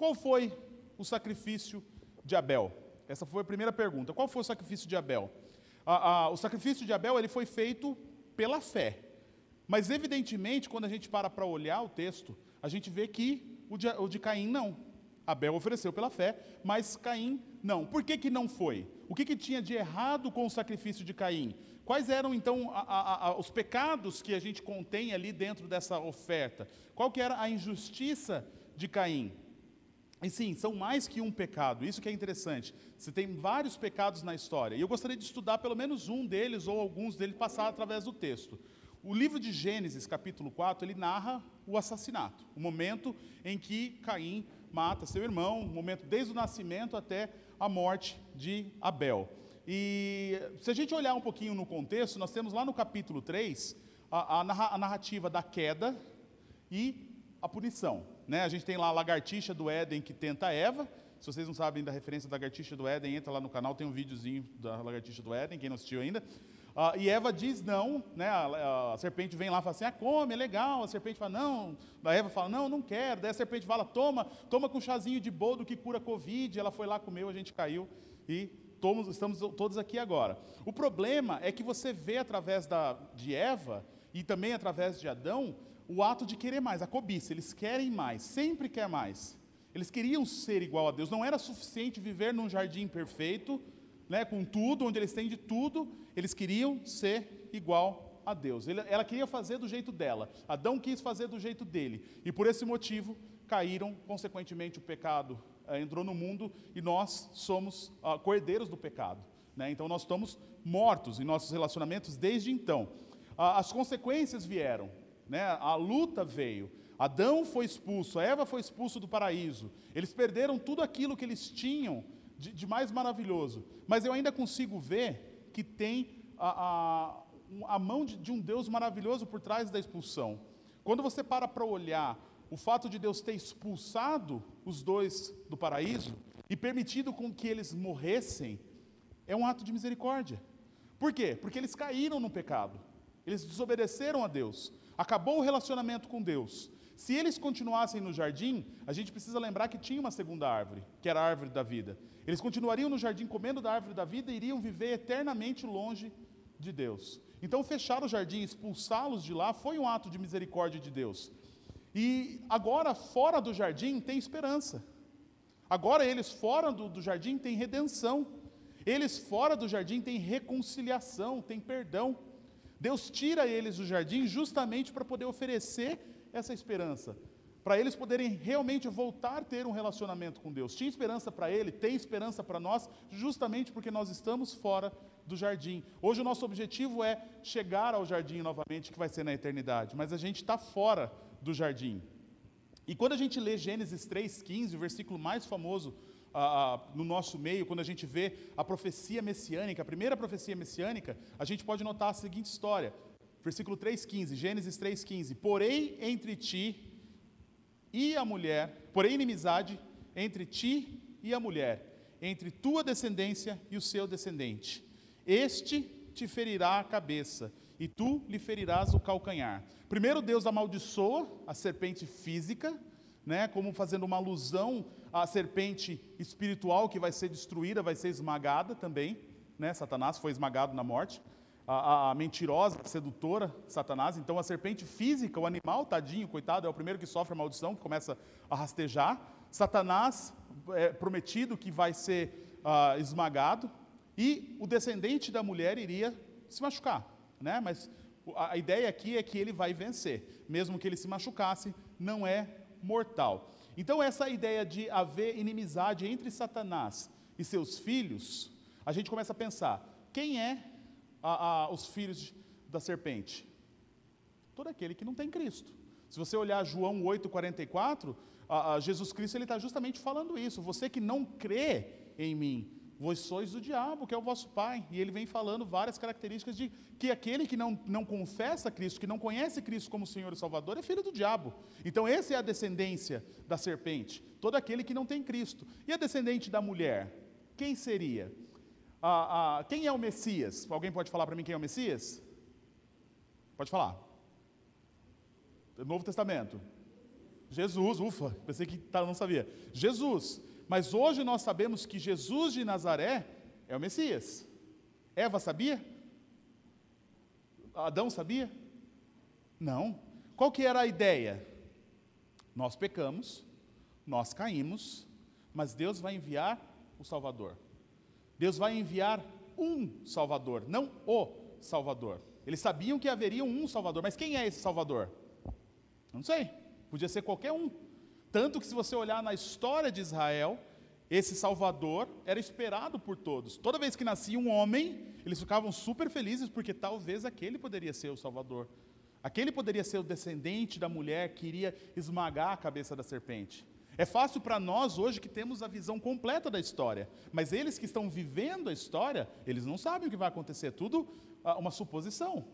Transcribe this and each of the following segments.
qual foi o sacrifício de Abel? Essa foi a primeira pergunta. Qual foi o sacrifício de Abel? o sacrifício de Abel ele foi feito pela fé. Mas, evidentemente, quando a gente para para olhar o texto, a gente vê que o de, o de Caim não. Abel ofereceu pela fé, mas Caim não. Por que, que não foi? O que, que tinha de errado com o sacrifício de Caim? Quais eram então a, a, a, os pecados que a gente contém ali dentro dessa oferta? Qual que era a injustiça de Caim? E sim, são mais que um pecado, isso que é interessante. Você tem vários pecados na história, e eu gostaria de estudar pelo menos um deles ou alguns deles passar através do texto. O livro de Gênesis, capítulo 4, ele narra o assassinato, o momento em que Caim mata seu irmão, o momento desde o nascimento até a morte de Abel. E se a gente olhar um pouquinho no contexto, nós temos lá no capítulo 3 a, a narrativa da queda e a punição. Né? A gente tem lá a lagartixa do Éden que tenta Eva. Se vocês não sabem da referência da lagartixa do Éden, entra lá no canal, tem um videozinho da lagartixa do Éden, quem não assistiu ainda. Uh, e Eva diz não, né? A, a, serpente vem lá e fala assim: ah, come, é legal. A serpente fala: não. A Eva fala: não, não quero. Daí a serpente fala: toma, toma com um chazinho de boldo que cura Covid. Ela foi lá, comeu, a gente caiu e tomos, estamos todos aqui agora. O problema é que você vê através da, de Eva e também através de Adão o ato de querer mais, a cobiça. Eles querem mais, sempre quer mais. Eles queriam ser igual a Deus. Não era suficiente viver num jardim perfeito, né, com tudo, onde eles têm de tudo. Eles queriam ser igual a Deus. ela queria fazer do jeito dela. Adão quis fazer do jeito dele. E por esse motivo caíram, consequentemente o pecado eh, entrou no mundo e nós somos ah, cordeiros do pecado. Né? Então nós estamos mortos em nossos relacionamentos desde então. Ah, as consequências vieram né? a luta veio. Adão foi expulso, Eva foi expulso do paraíso. Eles perderam tudo aquilo que eles tinham de, de mais maravilhoso. Mas eu ainda consigo ver que tem a, a, a mão de, de um Deus maravilhoso por trás da expulsão. Quando você para para olhar o fato de Deus ter expulsado os dois do paraíso e permitido com que eles morressem, é um ato de misericórdia. Por quê? Porque eles caíram no pecado. Eles desobedeceram a Deus acabou o relacionamento com Deus. Se eles continuassem no jardim, a gente precisa lembrar que tinha uma segunda árvore, que era a árvore da vida. Eles continuariam no jardim comendo da árvore da vida e iriam viver eternamente longe de Deus. Então, fechar o jardim, expulsá-los de lá, foi um ato de misericórdia de Deus. E agora, fora do jardim, tem esperança. Agora, eles fora do, do jardim têm redenção. Eles fora do jardim têm reconciliação, têm perdão. Deus tira eles do jardim justamente para poder oferecer essa esperança, para eles poderem realmente voltar a ter um relacionamento com Deus. Tinha esperança para ele, tem esperança para nós, justamente porque nós estamos fora do jardim. Hoje o nosso objetivo é chegar ao jardim novamente, que vai ser na eternidade, mas a gente está fora do jardim. E quando a gente lê Gênesis 3,15, o versículo mais famoso no nosso meio, quando a gente vê a profecia messiânica, a primeira profecia messiânica, a gente pode notar a seguinte história. Versículo 3,15, Gênesis 3,15. Porém entre ti e a mulher, porém inimizade entre ti e a mulher, entre tua descendência e o seu descendente. Este te ferirá a cabeça, e tu lhe ferirás o calcanhar. Primeiro Deus amaldiçoa a serpente física, né, como fazendo uma alusão à serpente espiritual que vai ser destruída, vai ser esmagada também. Né, Satanás foi esmagado na morte. A, a, a, mentirosa, sedutora, Satanás. Então, a serpente física, o animal, tadinho, coitado, é o primeiro que sofre a maldição, que começa a rastejar. Satanás, é, prometido que vai ser ah, esmagado. E o descendente da mulher iria se machucar. Né? Mas a, a ideia aqui é que ele vai vencer. Mesmo que ele se machucasse, não é mortal. Então, essa ideia de haver inimizade entre Satanás e seus filhos, a gente começa a pensar: quem é a, a, os filhos da serpente? Todo aquele que não tem Cristo. Se você olhar João 8,44, Jesus Cristo está justamente falando isso. Você que não crê em mim, Vós sois do diabo, que é o vosso pai. E ele vem falando várias características de que aquele que não, não confessa Cristo, que não conhece Cristo como Senhor e Salvador, é filho do diabo. Então, essa é a descendência da serpente. Todo aquele que não tem Cristo. E a descendente da mulher? Quem seria? Ah, ah, quem é o Messias? Alguém pode falar para mim quem é o Messias? Pode falar. Novo Testamento. Jesus, ufa, pensei que tá, não sabia. Jesus. Mas hoje nós sabemos que Jesus de Nazaré é o Messias. Eva sabia? Adão sabia? Não. Qual que era a ideia? Nós pecamos, nós caímos, mas Deus vai enviar o Salvador. Deus vai enviar um Salvador, não o Salvador. Eles sabiam que haveria um Salvador, mas quem é esse Salvador? Não sei, podia ser qualquer um. Tanto que, se você olhar na história de Israel, esse Salvador era esperado por todos. Toda vez que nascia um homem, eles ficavam super felizes, porque talvez aquele poderia ser o Salvador. Aquele poderia ser o descendente da mulher que iria esmagar a cabeça da serpente. É fácil para nós hoje que temos a visão completa da história, mas eles que estão vivendo a história, eles não sabem o que vai acontecer, tudo ah, uma suposição.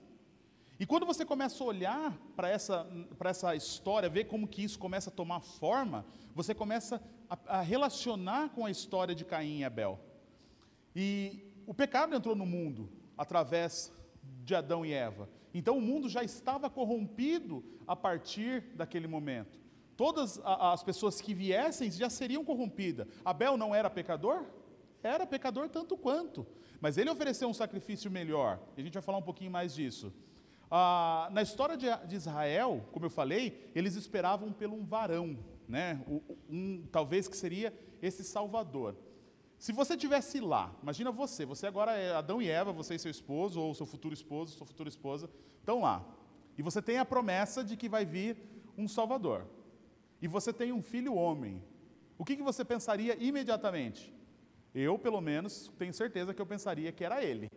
E quando você começa a olhar para essa, essa história, ver como que isso começa a tomar forma, você começa a, a relacionar com a história de Caim e Abel. E o pecado entrou no mundo através de Adão e Eva. Então o mundo já estava corrompido a partir daquele momento todas as pessoas que viessem já seriam corrompidas. Abel não era pecador? Era pecador tanto quanto. Mas ele ofereceu um sacrifício melhor. E a gente vai falar um pouquinho mais disso. Ah, na história de, de, Israel, como eu falei, eles esperavam pelo um varão, né? Um, talvez que seria esse Salvador. Se você tivesse lá, imagina você, você agora é Adão e Eva, você e seu esposo, ou seu futuro esposo, sua futura esposa, estão lá. E você tem a promessa de que vai vir um Salvador e você tem um filho homem, o que, que você pensaria imediatamente? Eu, pelo menos, tenho certeza que eu pensaria que era ele.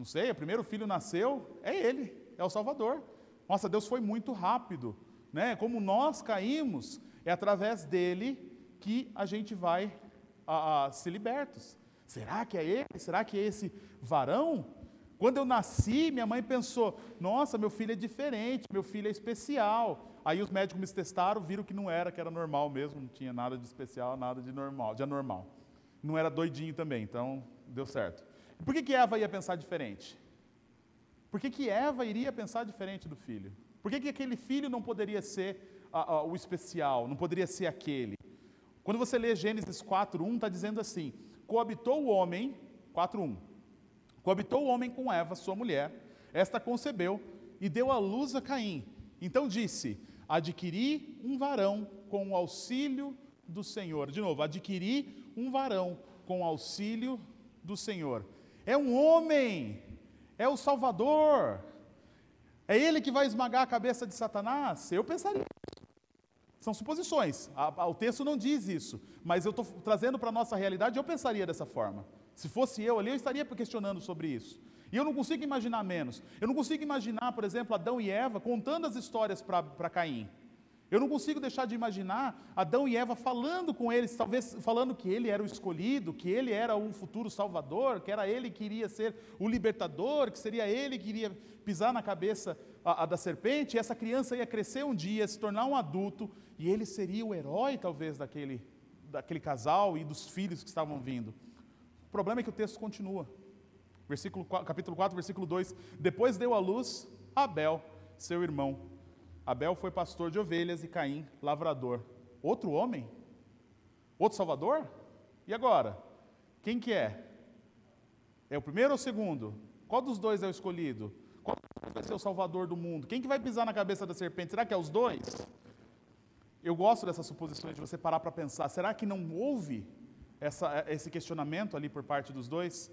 Não sei, o primeiro filho nasceu, é ele, é o Salvador. Nossa, Deus foi muito rápido, né? Como nós caímos, é através dele que a gente vai a, a, ser libertos. Será que é ele? Será que é esse varão? Quando eu nasci, minha mãe pensou: nossa, meu filho é diferente, meu filho é especial. Aí os médicos me testaram, viram que não era, que era normal mesmo, não tinha nada de especial, nada de normal, de anormal. Não era doidinho também, então deu certo. Por que, que Eva ia pensar diferente? Por que, que Eva iria pensar diferente do filho? Por que, que aquele filho não poderia ser a, a, o especial, não poderia ser aquele? Quando você lê Gênesis 4.1, está dizendo assim, coabitou o homem, 4.1, coabitou o homem com Eva, sua mulher, esta concebeu e deu à luz a Caim. Então disse, adquiri um varão com o auxílio do Senhor. De novo, adquiri um varão com o auxílio do Senhor. É um homem, é o Salvador. É ele que vai esmagar a cabeça de Satanás? Eu pensaria. São suposições. o texto não diz isso, mas eu estou trazendo para a nossa realidade, eu pensaria dessa forma. Se fosse eu ali, eu estaria questionando sobre isso. E eu não consigo imaginar menos. Eu não consigo imaginar, por exemplo, Adão e Eva contando as histórias para Caim. Eu não consigo deixar de imaginar Adão e Eva falando com eles, talvez falando que ele era o escolhido, que ele era o futuro salvador, que era ele que iria ser o libertador, que seria ele que iria pisar na cabeça a, a da serpente, e essa criança ia crescer um dia, se tornar um adulto, e ele seria o herói, talvez, daquele, daquele casal e dos filhos que estavam vindo. O problema é que o texto continua. Versículo, capítulo 4, versículo 2. Depois deu à luz Abel, seu irmão. Abel foi pastor de ovelhas e Caim, lavrador. Outro homem? Outro salvador? E agora? Quem que é? É o primeiro ou o segundo? Qual dos dois é o escolhido? Qual vai ser o salvador do mundo? Quem que vai pisar na cabeça da serpente? Será que é os dois? Eu gosto dessas suposições de você parar para pensar. Será que não houve essa, esse questionamento ali por parte dos dois?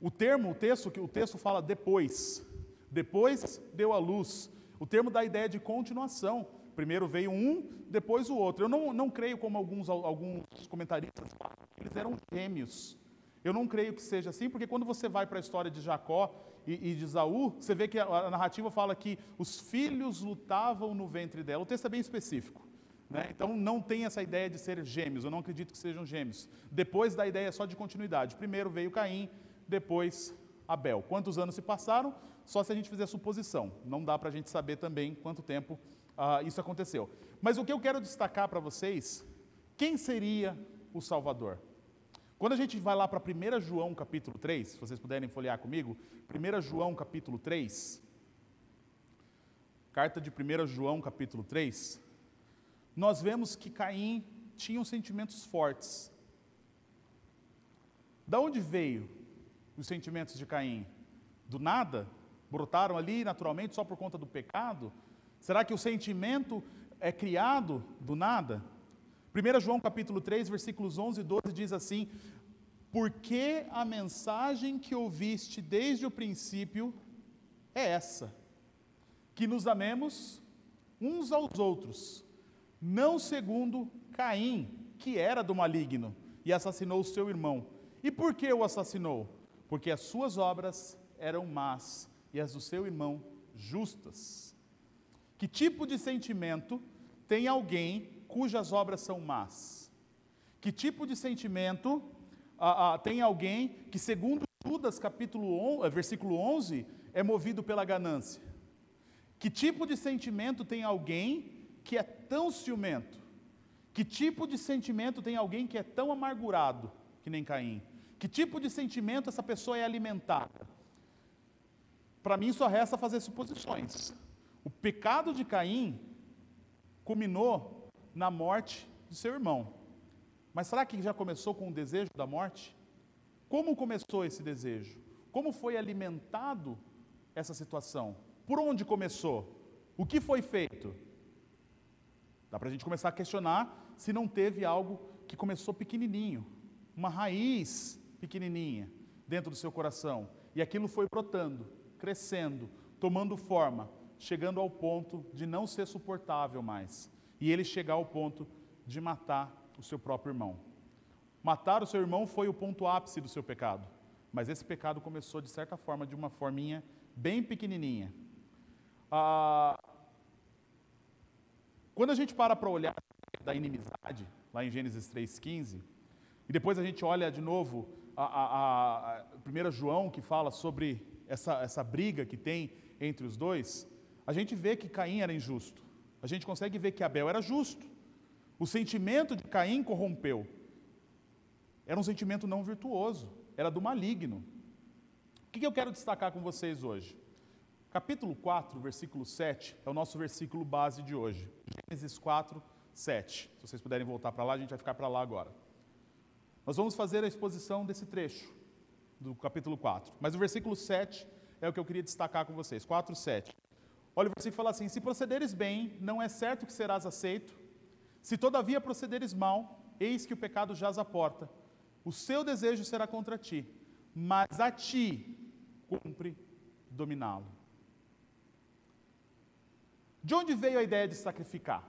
O termo, o texto, que o texto fala depois. Depois deu a luz. O termo dá a ideia de continuação. Primeiro veio um, depois o outro. Eu não, não creio como alguns, alguns comentaristas falam, eles eram gêmeos. Eu não creio que seja assim, porque quando você vai para a história de Jacó e, e de Isaú, você vê que a, a, narrativa fala que os filhos lutavam no ventre dela. O texto é bem específico. Né? Então não tem essa ideia de ser gêmeos, eu não acredito que sejam gêmeos. Depois da ideia só de continuidade. Primeiro veio Caim, depois Abel. Quantos anos se passaram? Só se a gente fizer suposição. Não dá para a gente saber também quanto tempo ah, isso aconteceu. Mas o que eu quero destacar para vocês, quem seria o Salvador? Quando a gente vai lá para 1 João capítulo 3, se vocês puderem folhear comigo, 1 João capítulo 3, carta de 1 João capítulo 3, nós vemos que Caim tinha sentimentos fortes. Da onde veio os sentimentos de Caim? Do nada? Brotaram ali naturalmente só por conta do pecado? Será que o sentimento é criado do nada? 1 João capítulo 3, versículos 11 e 12 diz assim: Porque a mensagem que ouviste desde o princípio é essa, que nos amemos uns aos outros, não segundo Caim, que era do maligno e assassinou o seu irmão. E por que o assassinou? Porque as suas obras eram más e as do seu irmão justas. Que tipo de sentimento tem alguém cujas obras são más? Que tipo de sentimento ah, ah, tem alguém que, segundo Judas, capítulo 11, versículo 11, é movido pela ganância? Que tipo de sentimento tem alguém que é tão ciumento? Que tipo de sentimento tem alguém que é tão amargurado que nem Caim? Que tipo de sentimento essa pessoa é alimentada? Para mim só resta fazer suposições. O pecado de Caim culminou na morte de seu irmão. Mas será que já começou com o desejo da morte? Como começou esse desejo? Como foi alimentado essa situação? Por onde começou? O que foi feito? Dá para a gente começar a questionar se não teve algo que começou pequenininho, uma raiz pequenininha dentro do seu coração, e aquilo foi brotando, crescendo, tomando forma, chegando ao ponto de não ser suportável mais, e ele chegar ao ponto de matar o seu próprio irmão. Matar o seu irmão foi o ponto ápice do seu pecado, mas esse pecado começou de certa forma de uma forminha bem pequenininha, ah, quando a gente para para olhar da inimizade, lá em Gênesis 3,15, e depois a gente olha de novo a, a, a 1 João, que fala sobre essa, essa briga que tem entre os dois, a gente vê que Caim era injusto. A gente consegue ver que Abel era justo. O sentimento de Caim corrompeu. Era um sentimento não virtuoso, era do maligno. O que eu quero destacar com vocês hoje? Capítulo 4, versículo 7 é o nosso versículo base de hoje. Gênesis 4, 7. Se vocês puderem voltar para lá, a gente vai ficar para lá agora. Nós vamos fazer a exposição desse trecho do capítulo 4. Mas o versículo 7 é o que eu queria destacar com vocês. 4, 7. Olha o versículo fala assim: Se procederes bem, não é certo que serás aceito. Se todavia procederes mal, eis que o pecado jaz à porta. O seu desejo será contra ti, mas a ti cumpre dominá-lo. De onde veio a ideia de sacrificar?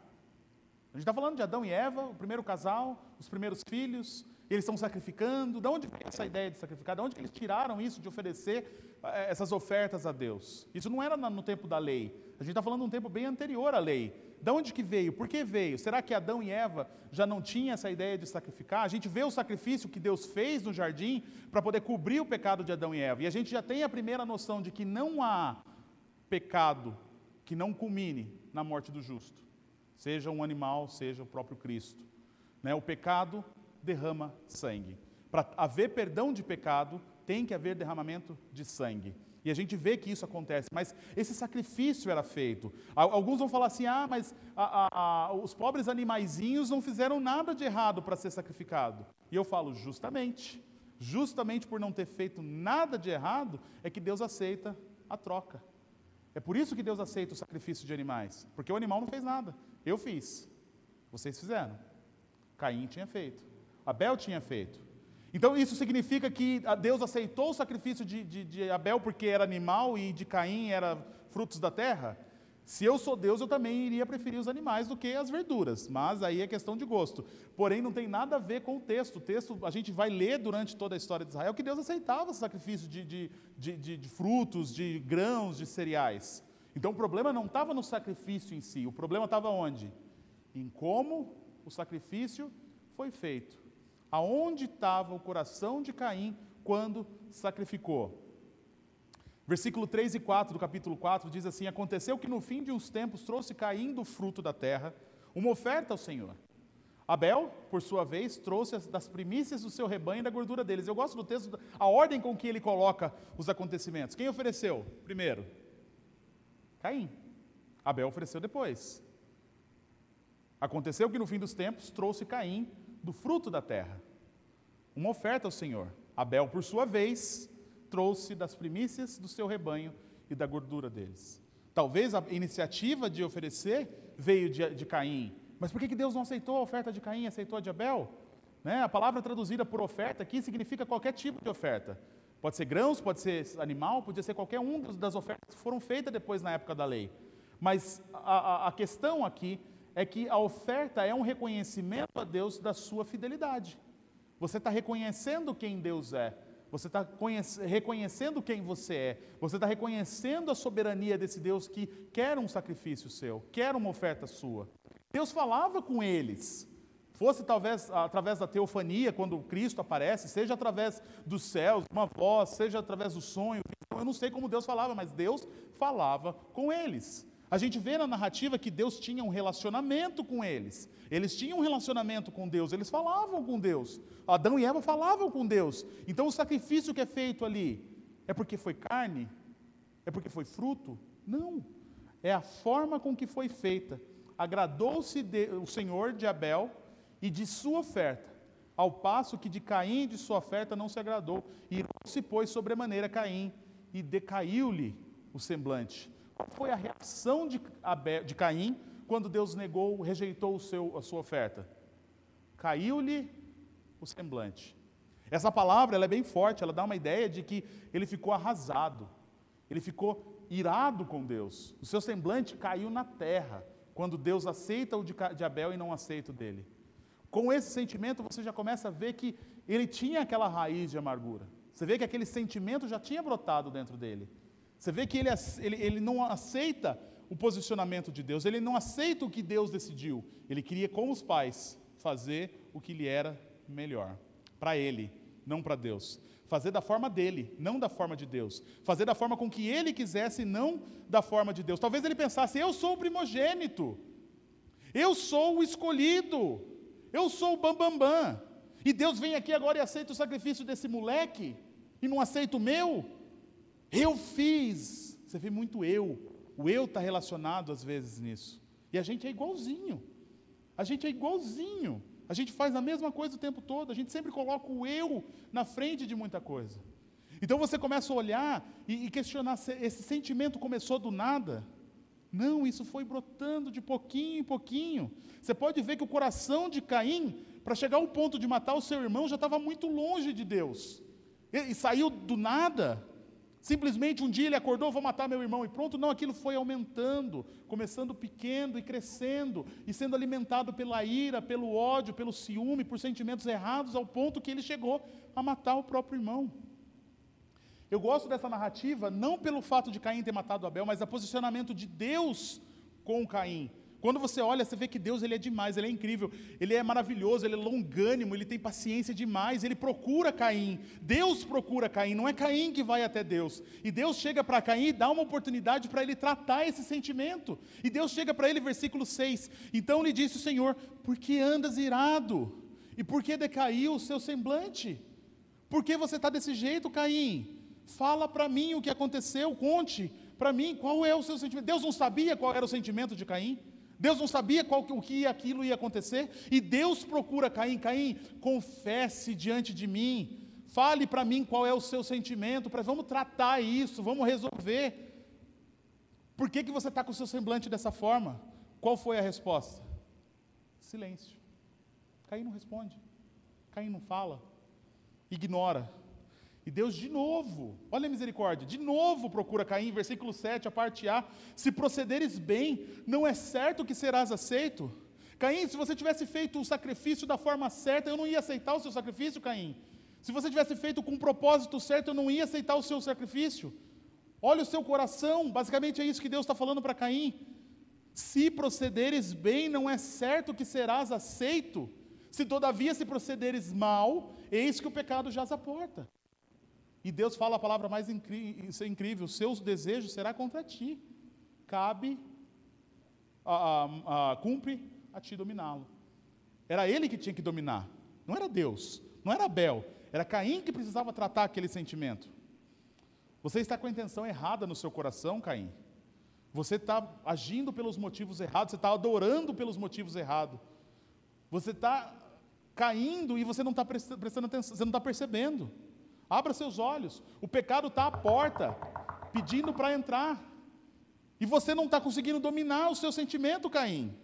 A gente está falando de Adão e Eva, o primeiro casal, os primeiros filhos, eles estão sacrificando. De onde veio essa ideia de sacrificar? De onde que eles tiraram isso de oferecer eh, essas ofertas a Deus? Isso não era no tempo da lei. A gente está falando de um tempo bem anterior à lei. De onde que veio? Por que veio? Será que Adão e Eva já não tinham essa ideia de sacrificar? A gente vê o sacrifício que Deus fez no jardim para poder cobrir o pecado de Adão e Eva. E a gente já tem a primeira noção de que não há pecado que não culmine na morte do justo, seja um animal, seja o próprio Cristo. Né? O pecado derrama sangue. Para haver perdão de pecado, tem que haver derramamento de sangue. E a gente vê que isso acontece, mas esse sacrifício era feito. Alguns vão falar assim: ah, mas a, a, a, os pobres animaizinhos não fizeram nada de errado para ser sacrificado. E eu falo, justamente, justamente por não ter feito nada de errado, é que Deus aceita a troca. É por isso que Deus aceita o sacrifício de animais, porque o animal não fez nada. Eu fiz, vocês fizeram. Caim tinha feito, Abel tinha feito. Então isso significa que Deus aceitou o sacrifício de, de, de Abel porque era animal e de Caim era frutos da terra? Se eu sou Deus, eu também iria preferir os animais do que as verduras, mas aí é questão de gosto. Porém, não tem nada a ver com o texto. O texto, a gente vai ler durante toda a história de Israel que Deus aceitava o sacrifício de, de, frutos, de grãos, de cereais. Então, o problema não estava no sacrifício em si, o problema estava onde? Em como o sacrifício foi feito. Aonde estava o coração de Caim quando sacrificou? Versículo 3 e 4 do capítulo 4 diz assim: Aconteceu que no fim de uns tempos trouxe Caim do fruto da terra uma oferta ao Senhor. Abel, por sua vez, trouxe das primícias do seu rebanho e da gordura deles. Eu gosto do texto, a ordem com que ele coloca os acontecimentos. Quem ofereceu primeiro? Caim. Abel ofereceu depois. Aconteceu que no fim dos tempos trouxe Caim do fruto da terra, uma oferta ao Senhor. Abel, por sua vez, trouxe das primícias do seu rebanho e da gordura deles. Talvez a iniciativa de oferecer veio de, de Caim, mas por que, que Deus não aceitou a oferta de Caim aceitou a de Abel? Né? A palavra traduzida por oferta aqui significa qualquer tipo de oferta. Pode ser grãos, pode ser animal, podia ser qualquer um das ofertas que foram feitas depois na época da lei. Mas a, a, a questão aqui é que a oferta é um reconhecimento a Deus da sua fidelidade. Você está reconhecendo quem Deus é. Você está reconhecendo quem você é. Você está reconhecendo a soberania desse Deus que quer um sacrifício seu, quer uma oferta sua. Deus falava com eles. Fosse talvez através da teofania, quando Cristo aparece, seja através dos céus, uma voz, seja através do sonho. Eu não sei como Deus falava, mas Deus falava com eles. A gente vê na narrativa que Deus tinha um relacionamento com eles. Eles tinham um relacionamento com Deus, eles falavam com Deus. Adão e Eva falavam com Deus. Então o sacrifício que é feito ali é porque foi carne? É porque foi fruto? Não. É a forma com que foi feita. Agradou-se o Senhor de Abel e de sua oferta, ao passo que de Caim de sua oferta não se agradou. E se pôs sobremaneira Caim e decaiu-lhe o semblante. Foi a reação de, Abel, de Caim quando Deus negou, rejeitou seu, a sua oferta? Caiu-lhe o semblante. Essa palavra é bem forte, ela dá uma ideia de que ele ficou arrasado, ele ficou irado com Deus. O seu semblante caiu na terra quando Deus aceita o de Abel e não aceita o dele. Com esse sentimento, você já começa a ver que ele tinha aquela raiz de amargura. Você vê que aquele sentimento já tinha brotado dentro dele. Você vê que ele, ele, ele não aceita o posicionamento de Deus, ele não aceita o que Deus decidiu. Ele queria, como os pais, fazer o que lhe era melhor. Para ele, não para Deus. Fazer da forma dele, não da forma de Deus. Fazer da forma com que ele quisesse, não da forma de Deus. Talvez ele pensasse: eu sou o primogênito, eu sou o escolhido, eu sou o bambambam. Bam, bam. E Deus vem aqui agora e aceita o sacrifício desse moleque, e não aceita o meu. Eu fiz. Você vê muito eu. O eu está relacionado às vezes nisso. E a gente é igualzinho. A gente é igualzinho. A gente faz a mesma coisa o tempo todo. A gente sempre coloca o eu na frente de muita coisa. Então você começa a olhar e, e questionar se esse sentimento começou do nada. Não, isso foi brotando de pouquinho em pouquinho. Você pode ver que o coração de Caim, para chegar ao ponto de matar o seu irmão, já estava muito longe de Deus. E, e saiu do nada. Simplesmente um dia ele acordou, vou matar meu irmão e pronto. Não, aquilo foi aumentando, começando pequeno e crescendo, e sendo alimentado pela ira, pelo ódio, pelo ciúme, por sentimentos errados, ao ponto que ele chegou a matar o próprio irmão. Eu gosto dessa narrativa, não pelo fato de Caim ter matado Abel, mas o posicionamento de Deus com Caim. Quando você olha, você vê que Deus ele é demais, ele é incrível, ele é maravilhoso, ele é longânimo, ele tem paciência demais, ele procura Caim. Deus procura Caim, não é Caim que vai até Deus. E Deus chega para Caim e dá uma oportunidade para ele tratar esse sentimento. E Deus chega para ele, versículo 6. Então lhe disse o Senhor: Por que andas irado? E por que decaiu o seu semblante? Por que você está desse jeito, Caim? Fala para mim o que aconteceu, conte para mim qual é o seu sentimento. Deus não sabia qual era o sentimento de Caim? Deus não sabia qual, o que aquilo ia acontecer, e Deus procura Caim, Caim, confesse diante de mim, fale para mim qual é o seu sentimento, pra, vamos tratar isso, vamos resolver. Por que, que você está com o seu semblante dessa forma? Qual foi a resposta? Silêncio. Caim não responde, Caim não fala, ignora. E Deus de novo, olha a misericórdia, de novo procura Caim, versículo 7, a parte A: se procederes bem, não é certo que serás aceito. Caim, se você tivesse feito o sacrifício da forma certa, eu não ia aceitar o seu sacrifício, Caim. Se você tivesse feito com o propósito certo, eu não ia aceitar o seu sacrifício. Olha o seu coração, basicamente é isso que Deus está falando para Caim. Se procederes bem, não é certo que serás aceito. Se todavia se procederes mal, eis que o pecado jaz à porta. E Deus fala a palavra mais é incrível: seus desejos será contra ti. Cabe, a, a, a, cumpre a ti dominá-lo. Era ele que tinha que dominar, não era Deus, não era Abel, era Caim que precisava tratar aquele sentimento. Você está com a intenção errada no seu coração, Caim. Você está agindo pelos motivos errados, você está adorando pelos motivos errados. Você está caindo e você não está prestando atenção, você não está percebendo. Abra seus olhos. O pecado está à porta, pedindo para entrar. E você não está conseguindo dominar o seu sentimento, Caim.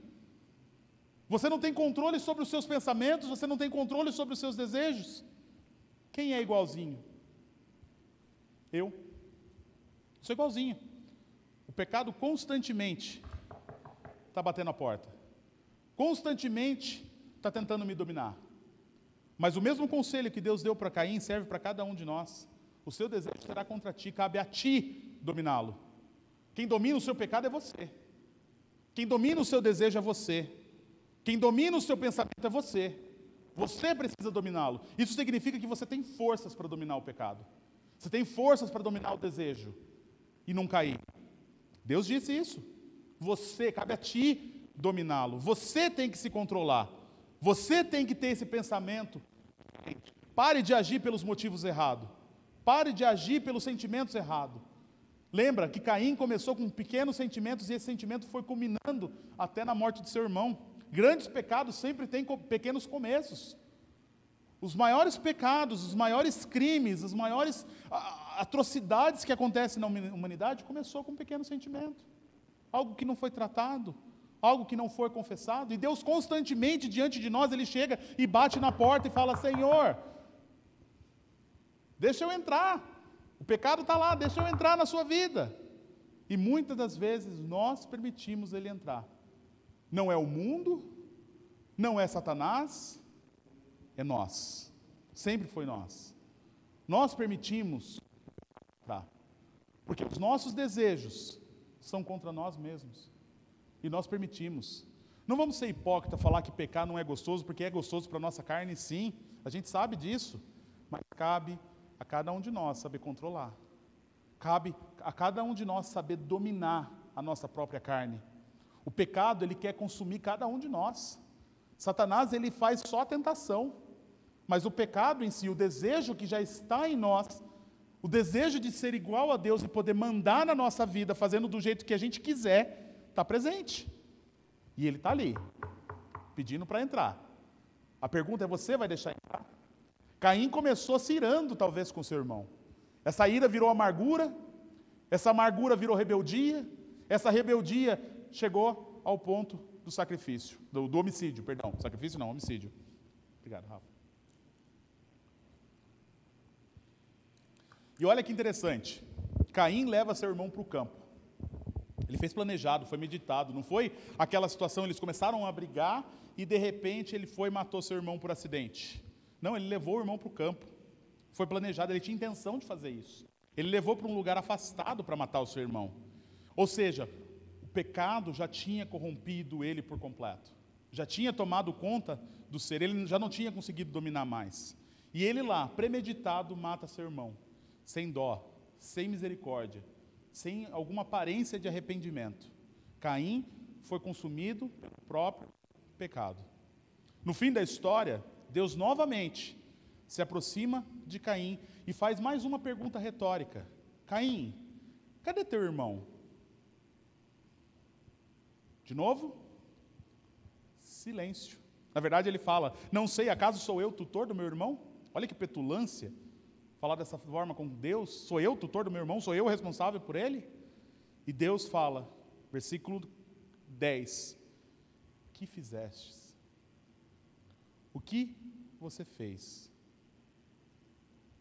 Você não tem controle sobre os seus pensamentos, você não tem controle sobre os seus desejos. Quem é igualzinho? Eu. Sou igualzinho. O pecado constantemente está batendo a porta. Constantemente está tentando me dominar. Mas o mesmo conselho que Deus deu para Caim serve para cada um de nós. O seu desejo será contra ti, cabe a ti dominá-lo. Quem domina o seu pecado é você. Quem domina o seu desejo é você. Quem domina o seu pensamento é você. Você precisa dominá-lo. Isso significa que você tem forças para dominar o pecado. Você tem forças para dominar o desejo e não cair. Deus disse isso. Você, cabe a ti dominá-lo. Você tem que se controlar. Você tem que ter esse pensamento Pare de agir pelos motivos errados. Pare de agir pelos sentimentos errados. Lembra que Caim começou com pequenos sentimentos e esse sentimento foi culminando até na morte de seu irmão. Grandes pecados sempre têm pequenos começos. Os maiores pecados, os maiores crimes, as maiores atrocidades que acontecem na humanidade começou com um pequeno sentimento. Algo que não foi tratado, algo que não foi confessado, e Deus constantemente diante de nós, Ele chega e bate na porta e fala: Senhor, deixa eu entrar, o pecado está lá, deixa eu entrar na sua vida. E muitas das vezes nós permitimos Ele entrar. Não é o mundo, não é Satanás, é nós. Sempre foi nós. Nós permitimos entrar. Porque os nossos desejos são contra nós mesmos. E nós permitimos. Não vamos ser hipócrita falar que pecar não é gostoso, porque é gostoso para a nossa carne, sim. A gente sabe disso. Mas cabe a cada um de nós saber controlar. Cabe a cada um de nós saber dominar a nossa própria carne. O pecado, ele quer consumir cada um de nós. Satanás, ele faz só a tentação. Mas o pecado em si, o desejo que já está em nós, o desejo de ser igual a Deus e poder mandar na nossa vida, fazendo do jeito que a gente quiser, está presente. E ele está ali, pedindo para entrar. A pergunta é: você vai deixar entrar? Caim começou se irando, talvez, com seu irmão. Essa ira virou amargura, essa amargura virou rebeldia, essa rebeldia chegou ao ponto do sacrifício, do, do homicídio, perdão. Sacrifício não, homicídio. Obrigado, Rafa. E olha que interessante. Caim leva seu irmão para o campo. Ele fez planejado, foi meditado, não foi aquela situação, eles começaram a brigar e de repente ele foi e matou seu irmão por acidente. Não, ele levou o irmão para o campo. Foi planejado, ele tinha intenção de fazer isso. Ele levou para um lugar afastado para matar o seu irmão. Ou seja, o pecado já tinha corrompido ele por completo. Já tinha tomado conta do ser, ele já não tinha conseguido dominar mais. E ele lá, premeditado, mata seu irmão, sem dó, sem misericórdia sem alguma aparência de arrependimento. Caim foi consumido pelo próprio pecado. No fim da história, Deus novamente se aproxima de Caim e faz mais uma pergunta retórica: Caim, cadê teu irmão? De novo? Silêncio. Na verdade, ele fala: Não sei, acaso sou eu tutor do meu irmão? Olha que petulância falar dessa forma com Deus? Sou eu tutor do meu irmão? Sou eu responsável por ele? E Deus fala, versículo 10: Que fizestes? O que você fez?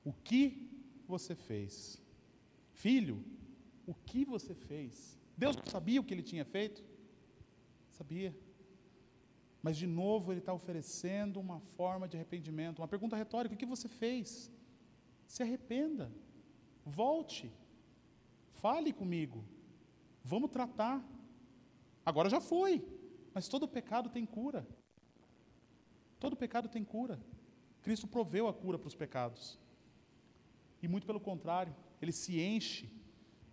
O que você fez? Filho, o que você fez? Deus sabia o que ele tinha feito? Sabia. Mas de novo ele está oferecendo uma forma de arrependimento, uma pergunta retórica: o que você fez? Se arrependa, volte, fale comigo, vamos tratar. Agora já foi, mas todo pecado tem cura. Todo pecado tem cura. Cristo proveu a cura para os pecados. E muito pelo contrário, ele se enche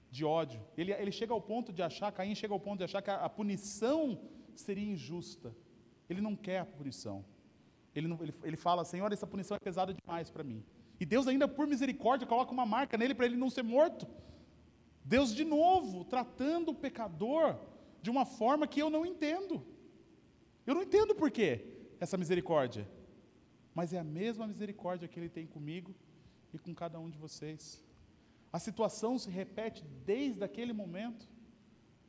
de ódio. Ele, ele chega ao ponto de achar, Caim chega ao ponto de achar que a, a punição seria injusta. Ele não quer a punição. Ele, não, ele, ele fala, Senhor, essa punição é pesada demais para mim. E Deus, ainda por misericórdia, coloca uma marca nele para ele não ser morto. Deus, de novo, tratando o pecador de uma forma que eu não entendo. Eu não entendo por quê essa misericórdia. Mas é a mesma misericórdia que Ele tem comigo e com cada um de vocês. A situação se repete desde aquele momento.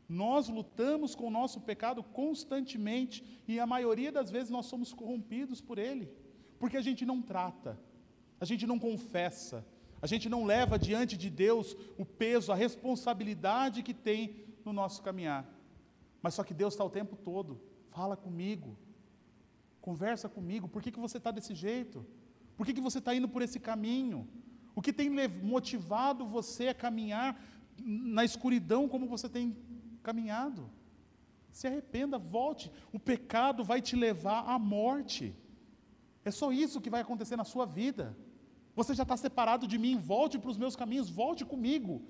Nós lutamos com o nosso pecado constantemente e a maioria das vezes nós somos corrompidos por ele, porque a gente não trata, a gente não confessa, a gente não leva diante de Deus o peso, a responsabilidade que tem no nosso caminhar. Mas só que Deus está o tempo todo, fala comigo, conversa comigo, por que, que você está desse jeito? Por que, que você está indo por esse caminho? O que tem motivado você a caminhar na escuridão como você tem caminhado. Se arrependa, volte. O pecado vai te levar à morte. É só isso que vai acontecer na sua vida. Você já está separado de mim, volte para os meus caminhos, volte comigo.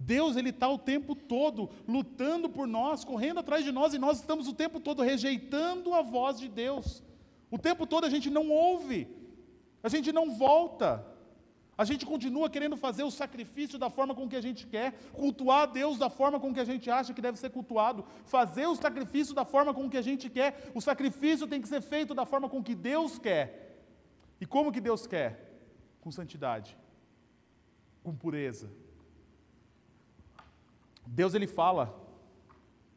Deus, Ele está o tempo todo lutando por nós, correndo atrás de nós, e nós estamos o tempo todo rejeitando a voz de Deus. O tempo todo a gente não ouve, a gente não volta. A gente continua querendo fazer o sacrifício da forma com que a gente quer, cultuar a Deus da forma com que a gente acha que deve ser cultuado, fazer o sacrifício da forma com que a gente quer. O sacrifício tem que ser feito da forma com que Deus quer. E como que Deus quer? Com santidade, com pureza. Deus ele fala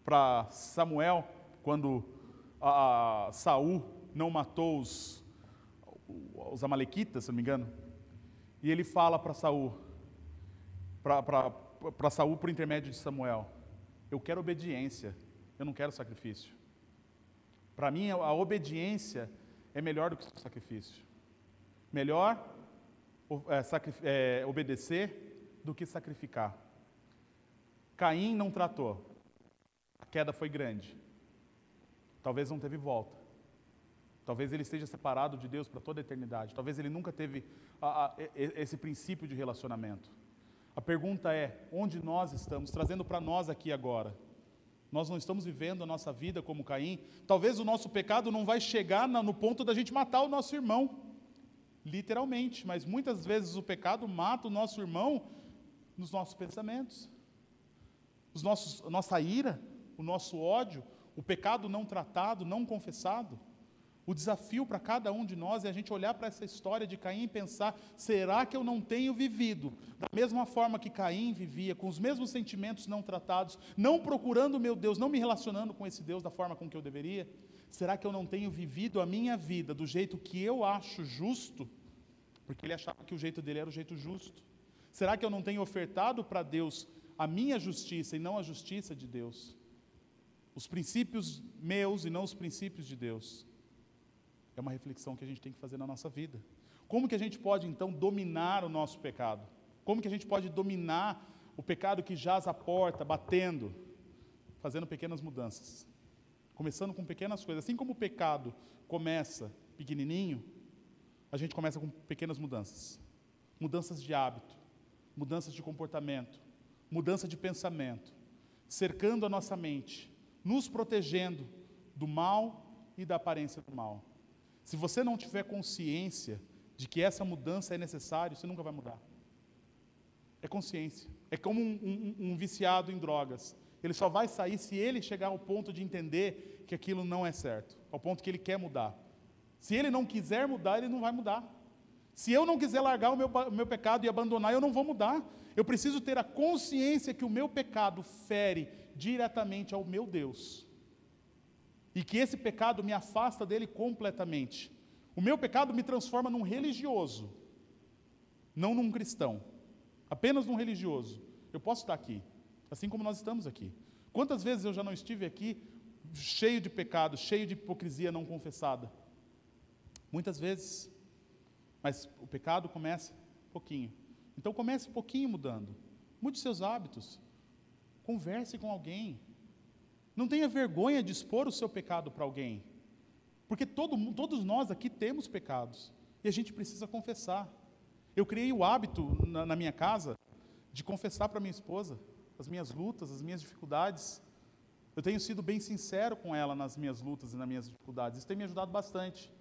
para Samuel quando a, Saul não matou os, os amalequitas, se não me engano e ele fala para Saul, para Saul por intermédio de Samuel, eu quero obediência, eu não quero sacrifício. Para mim, a obediência é melhor do que o sacrifício. Melhor é, é, obedecer do que sacrificar. Caim não tratou. A queda foi grande. Talvez não teve volta. Talvez ele esteja separado de Deus para toda a eternidade. Talvez ele nunca teve a, a, esse princípio de relacionamento. A pergunta é: onde nós estamos? Trazendo para nós aqui agora. Nós não estamos vivendo a nossa vida como Caim. Talvez o nosso pecado não vai chegar no ponto da gente matar o nosso irmão, literalmente, mas muitas vezes o pecado mata o nosso irmão nos nossos pensamentos, os nossos, a nossa ira, o nosso ódio, o pecado não tratado, não confessado. O desafio para cada um de nós é a gente olhar para essa história de Caim e pensar: será que eu não tenho vivido da mesma forma que Caim vivia, com os mesmos sentimentos não tratados, não procurando meu Deus, não me relacionando com esse Deus da forma com que eu deveria? Será que eu não tenho vivido a minha vida do jeito que eu acho justo? Porque ele achava que o jeito dele era o jeito justo. Será que eu não tenho ofertado para Deus a minha justiça e não a justiça de Deus? Os princípios meus e não os princípios de Deus. É uma reflexão que a gente tem que fazer na nossa vida. Como que a gente pode então dominar o nosso pecado? Como que a gente pode dominar o pecado que jaz à porta, batendo, fazendo pequenas mudanças? Começando com pequenas coisas. Assim como o pecado começa pequenininho, a gente começa com pequenas mudanças. Mudanças de hábito, mudanças de comportamento, mudança de pensamento, cercando a nossa mente, nos protegendo do mal e da aparência do mal. Se você não tiver consciência de que essa mudança é necessária, você nunca vai mudar. É consciência. É como um, um, um, viciado em drogas. Ele só vai sair se ele chegar ao ponto de entender que aquilo não é certo, ao ponto que ele quer mudar. Se ele não quiser mudar, ele não vai mudar. Se eu não quiser largar o meu, o meu pecado e abandonar, eu não vou mudar. Eu preciso ter a consciência que o meu pecado fere diretamente ao meu Deus e que esse pecado me afasta dele completamente. O meu pecado me transforma num religioso, não num cristão, apenas num religioso. Eu posso estar aqui, assim como nós estamos aqui. Quantas vezes eu já não estive aqui cheio de pecado, cheio de hipocrisia não confessada? Muitas vezes. Mas o pecado começa pouquinho. Então comece pouquinho mudando. Mude seus hábitos. Converse com alguém. Não tenha vergonha de expor o seu pecado para alguém. Porque todo, todos nós aqui temos pecados. E a gente precisa confessar. Eu criei o hábito na, na minha casa de confessar para minha esposa as minhas lutas, as minhas dificuldades. Eu tenho sido bem sincero com ela nas minhas lutas e nas minhas dificuldades. Isso tem me ajudado bastante.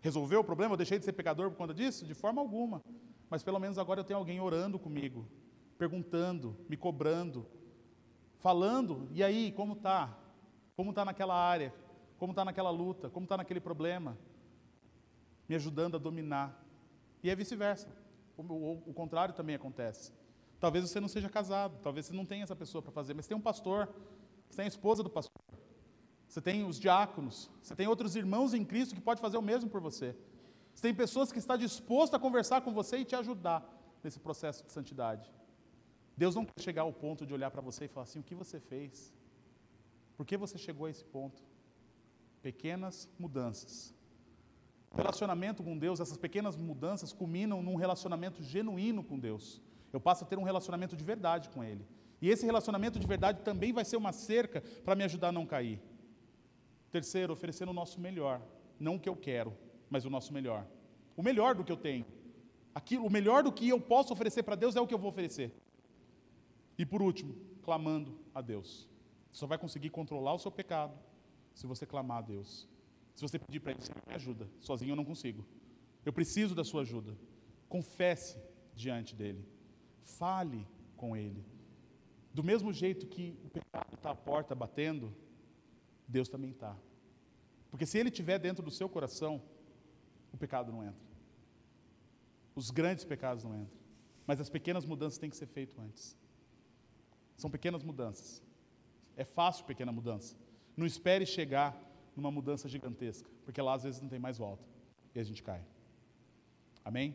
Resolveu o problema? Eu deixei de ser pecador por conta disso? De forma alguma. Mas pelo menos agora eu tenho alguém orando comigo, perguntando, me cobrando, falando, e aí, como tá? Como tá naquela área? Como tá naquela luta? Como tá naquele problema? Me ajudando a dominar. E é vice-versa. O, o, o contrário também acontece. Talvez você não seja casado, talvez você não tenha essa pessoa para fazer, mas tem um pastor, você tem a esposa do pastor, você tem os diáconos, você tem outros irmãos em Cristo que pode fazer o mesmo por você. Você tem pessoas que estão dispostas a conversar com você e te ajudar nesse processo de santidade. Deus não quer chegar ao ponto de olhar para você e falar assim: o que você fez? Por que você chegou a esse ponto? Pequenas mudanças. Relacionamento com Deus, essas pequenas mudanças culminam num relacionamento genuíno com Deus. Eu passo a ter um relacionamento de verdade com Ele. E esse relacionamento de verdade também vai ser uma cerca para me ajudar a não cair. Terceiro, oferecendo o nosso melhor. Não o que eu quero, mas o nosso melhor. O melhor do que eu tenho. Aquilo, o melhor do que eu posso oferecer para Deus é o que eu vou oferecer. E por último, clamando a Deus. Você só vai conseguir controlar o seu pecado se você clamar a Deus. Se você pedir para Ele, Senhor, me ajuda. Sozinho eu não consigo. Eu preciso da sua ajuda. Confesse diante dEle. Fale com Ele. Do mesmo jeito que o pecado está à porta batendo, Deus também está. Porque se Ele estiver dentro do seu coração, o pecado não entra. Os grandes pecados não entram. Mas as pequenas mudanças têm que ser feitas antes. São pequenas mudanças. É fácil pequena mudança. Não espere chegar numa mudança gigantesca, porque lá às vezes não tem mais volta e a gente cai. Amém?